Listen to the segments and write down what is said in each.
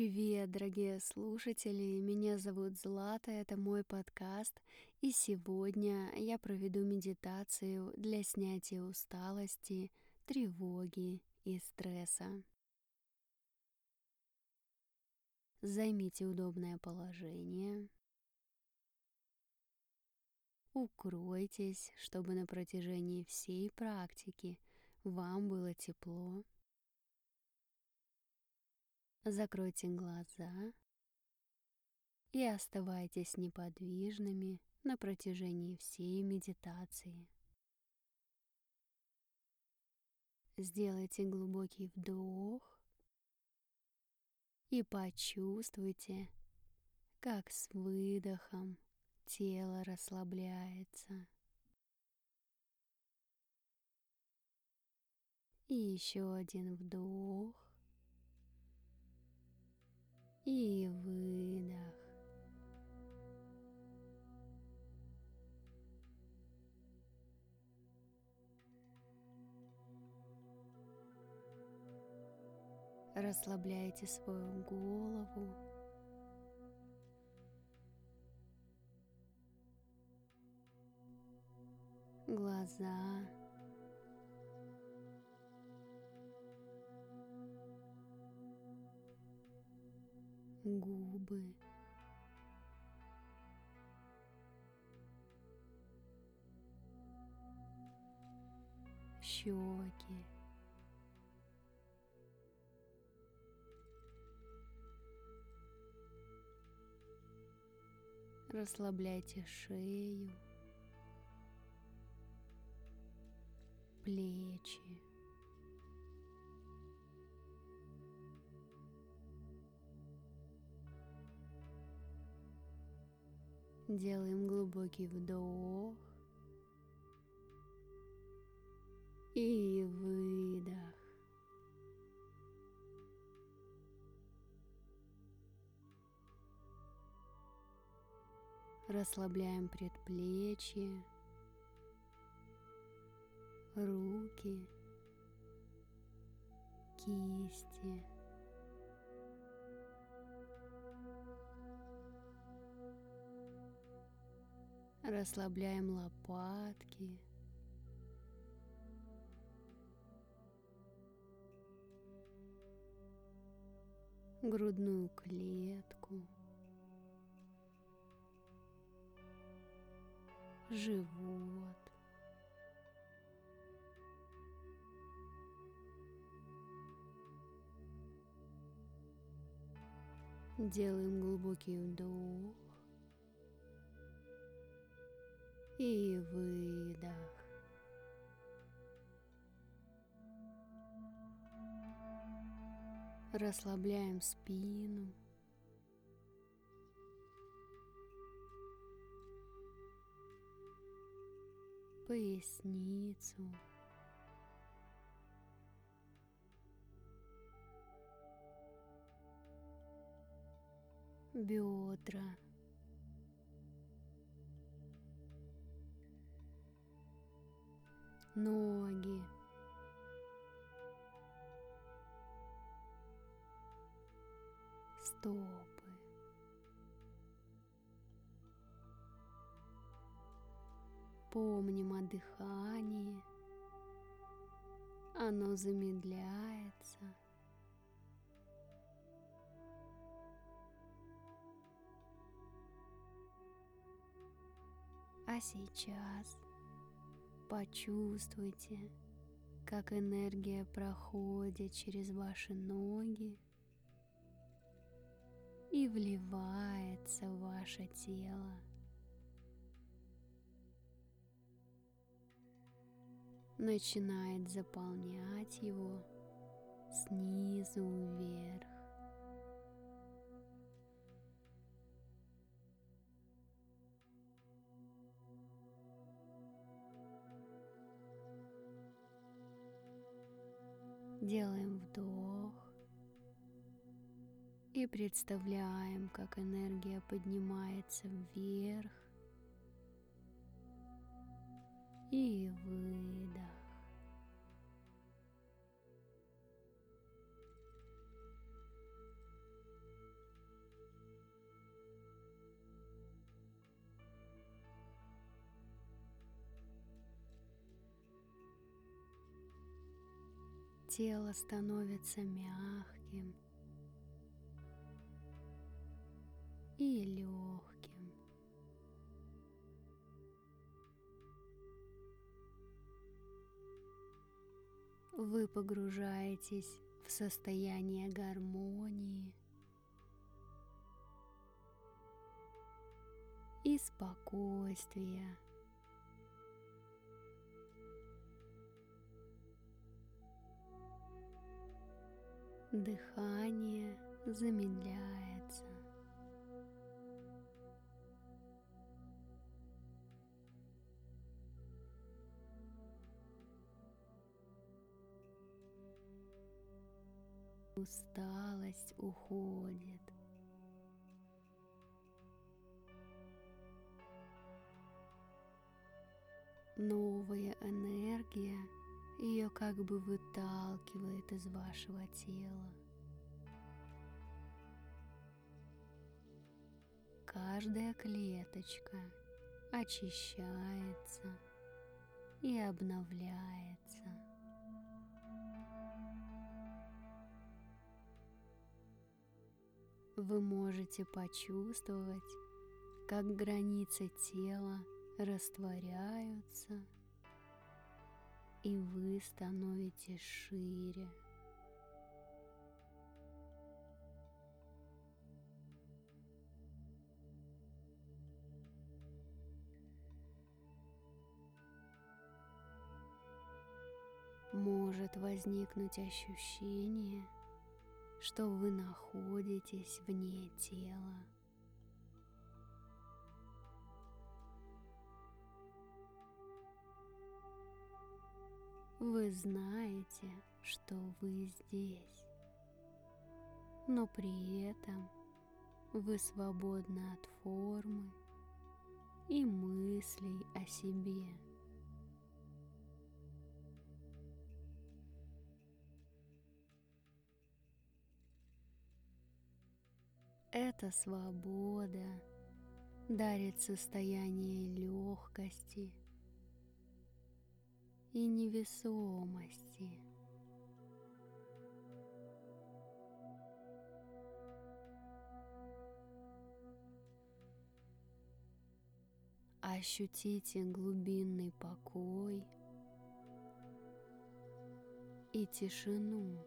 Привет, дорогие слушатели! Меня зовут Злата, это мой подкаст, и сегодня я проведу медитацию для снятия усталости, тревоги и стресса. Займите удобное положение. Укройтесь, чтобы на протяжении всей практики вам было тепло Закройте глаза и оставайтесь неподвижными на протяжении всей медитации. Сделайте глубокий вдох и почувствуйте, как с выдохом тело расслабляется. И еще один вдох и выдох. Расслабляйте свою голову. Глаза. Губы. щеки. Расслабляйте шею, плечи. Делаем глубокий вдох и выдох. Расслабляем предплечье, руки, кисти. Расслабляем лопатки. Грудную клетку. Живот. Делаем глубокий вдох и выдох. Расслабляем спину. Поясницу. Бедра. Ноги. Стопы. Помним о дыхании. Оно замедляется. А сейчас Почувствуйте, как энергия проходит через ваши ноги и вливается в ваше тело. Начинает заполнять его снизу вверх. Делаем вдох и представляем, как энергия поднимается вверх и выдох. Тело становится мягким и легким. Вы погружаетесь в состояние гармонии и спокойствия. Дыхание замедляется. Усталость уходит. Новая энергия ее как бы выталкивает из вашего тела. Каждая клеточка очищается и обновляется. Вы можете почувствовать, как границы тела растворяются – и вы становитесь шире. Может возникнуть ощущение, что вы находитесь вне тела. Вы знаете, что вы здесь, но при этом вы свободны от формы и мыслей о себе. Эта свобода дарит состояние легкости и невесомости. Ощутите глубинный покой и тишину.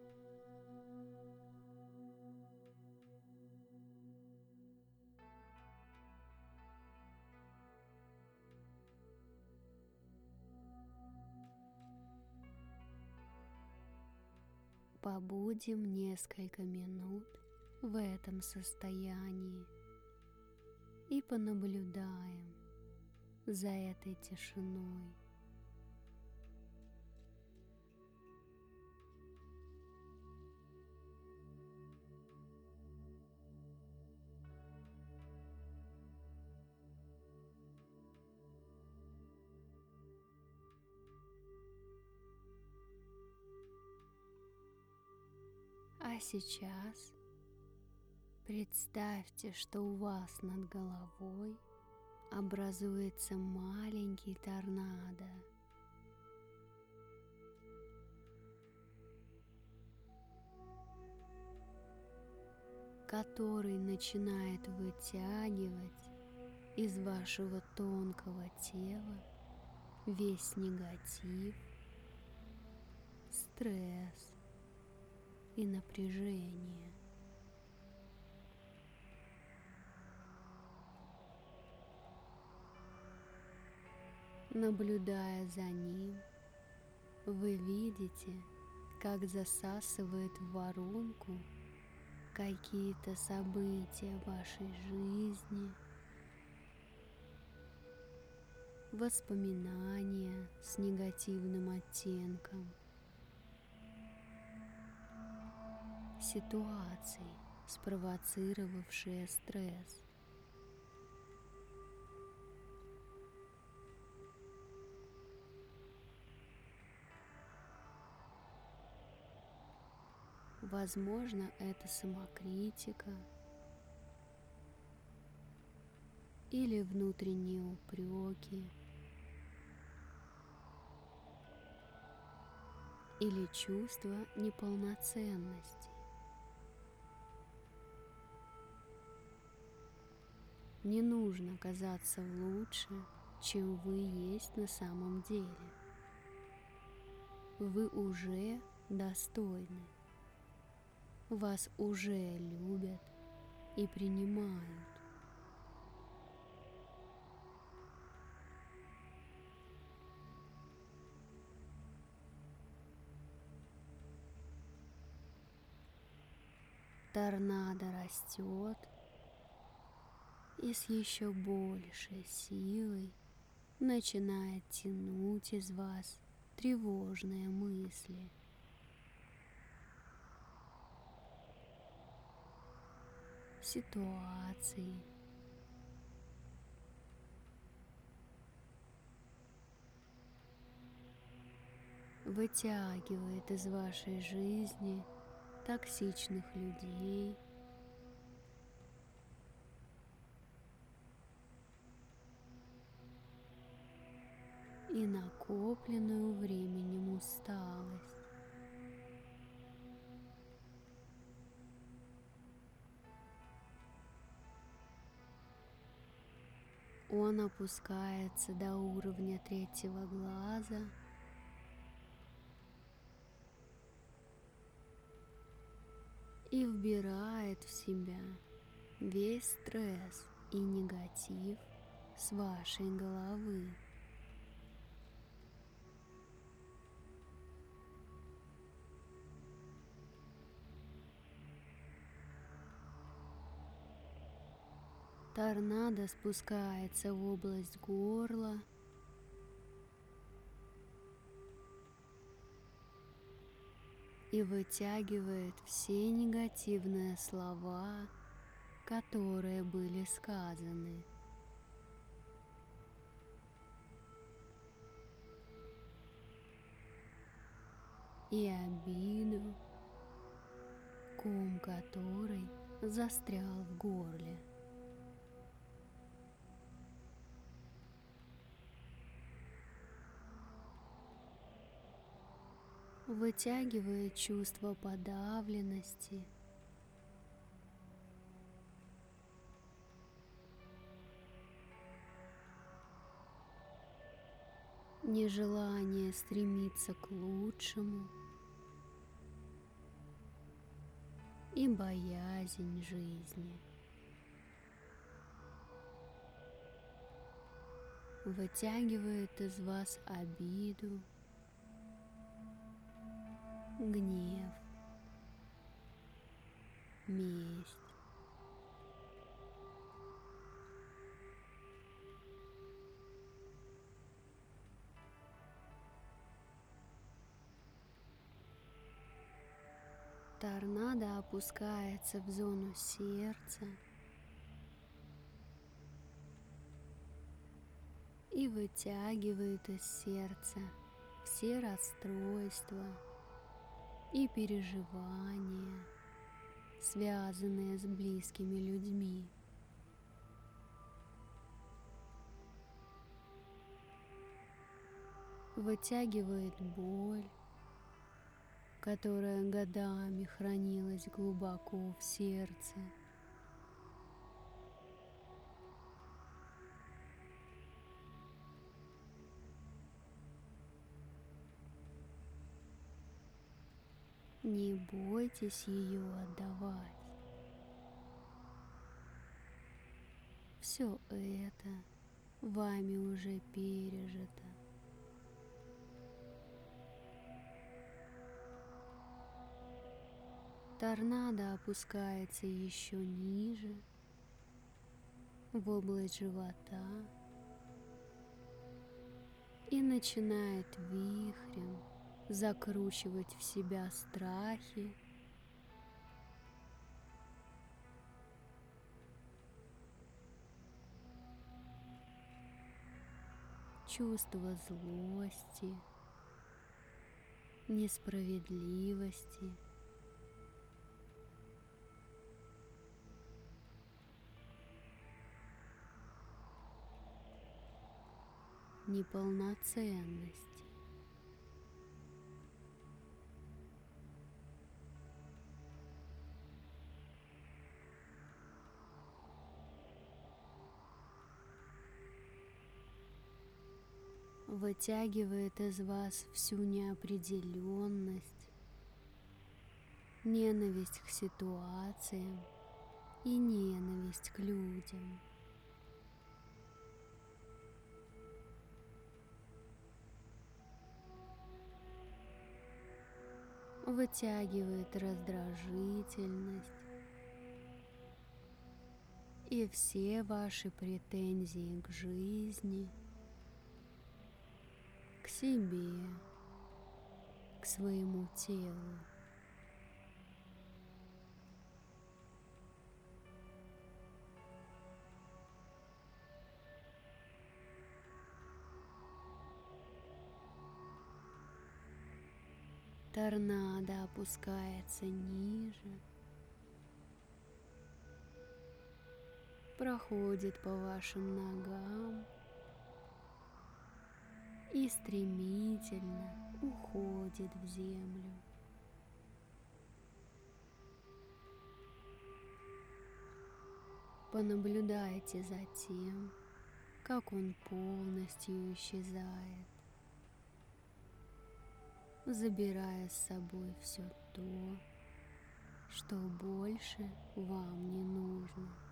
Побудем несколько минут в этом состоянии и понаблюдаем за этой тишиной. А сейчас представьте, что у вас над головой образуется маленький торнадо. который начинает вытягивать из вашего тонкого тела весь негатив, стресс, и напряжение. Наблюдая за ним, вы видите, как засасывает в воронку какие-то события вашей жизни, воспоминания с негативным оттенком – ситуаций, спровоцировавшие стресс. Возможно, это самокритика или внутренние упреки или чувство неполноценности. Не нужно казаться лучше, чем вы есть на самом деле. Вы уже достойны. Вас уже любят и принимают. Торнадо растет и с еще большей силой начинает тянуть из вас тревожные мысли. ситуации. Вытягивает из вашей жизни токсичных людей, и накопленную временем усталость. Он опускается до уровня третьего глаза – и вбирает в себя весь стресс и негатив с вашей головы. Торнадо спускается в область горла – и вытягивает все негативные слова, которые были сказаны. И обиду, ком которой застрял в горле. Вытягивает чувство подавленности. Нежелание стремиться к лучшему и боязнь жизни. Вытягивает из вас обиду, гнев, месть. Торнадо опускается в зону сердца и вытягивает из сердца все расстройства, и переживания, связанные с близкими людьми. Вытягивает боль, которая годами хранилась глубоко в сердце. Не бойтесь ее отдавать. Все это вами уже пережито. Торнадо опускается еще ниже, в область живота и начинает вихрем закручивать в себя страхи, чувство злости, несправедливости. неполноценность. Вытягивает из вас всю неопределенность, ненависть к ситуациям и ненависть к людям. Вытягивает раздражительность и все ваши претензии к жизни, себе, к своему телу. Торнадо опускается ниже, проходит по вашим ногам и стремительно уходит в землю. Понаблюдайте за тем, как он полностью исчезает забирая с собой все то, что больше вам не нужно.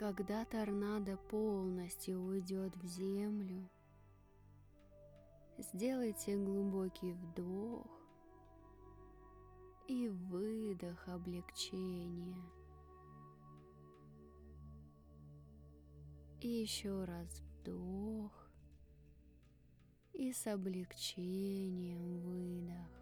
Когда торнадо полностью уйдет в землю, Сделайте глубокий вдох и выдох облегчения. И еще раз вдох и с облегчением выдох.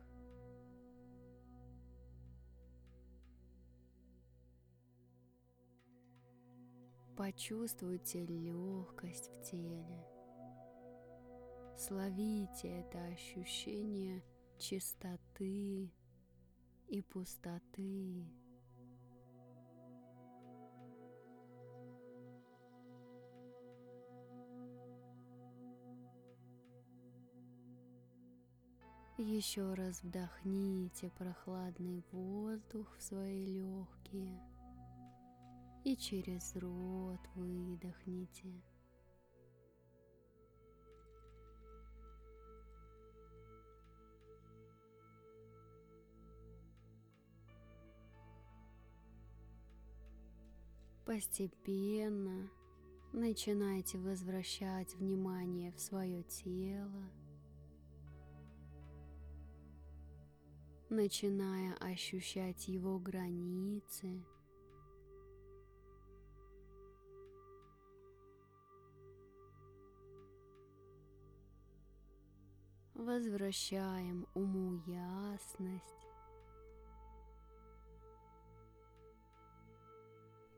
Почувствуйте легкость в теле. Словите это ощущение чистоты и пустоты. Еще раз вдохните прохладный воздух в свои легкие и через рот выдохните. Постепенно начинайте возвращать внимание в свое тело, начиная ощущать его границы. Возвращаем уму ясность.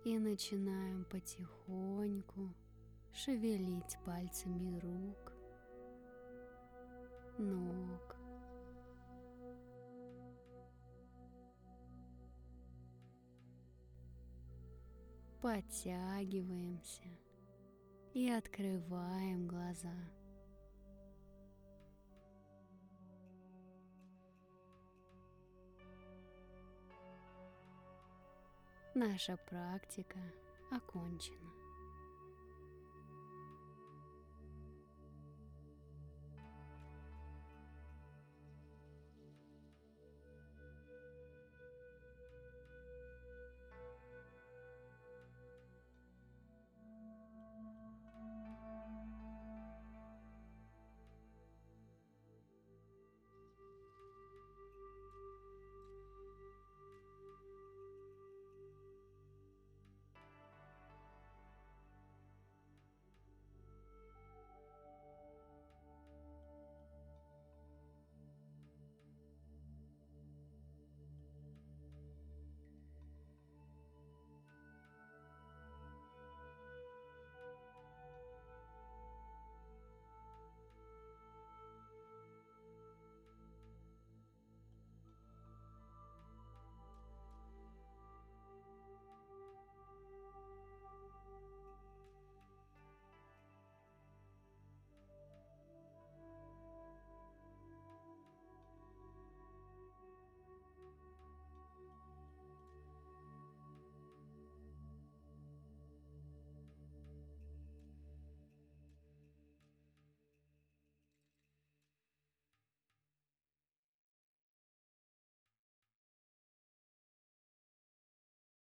и начинаем потихоньку шевелить пальцами рук, ног. Подтягиваемся и открываем глаза. Наша практика окончена.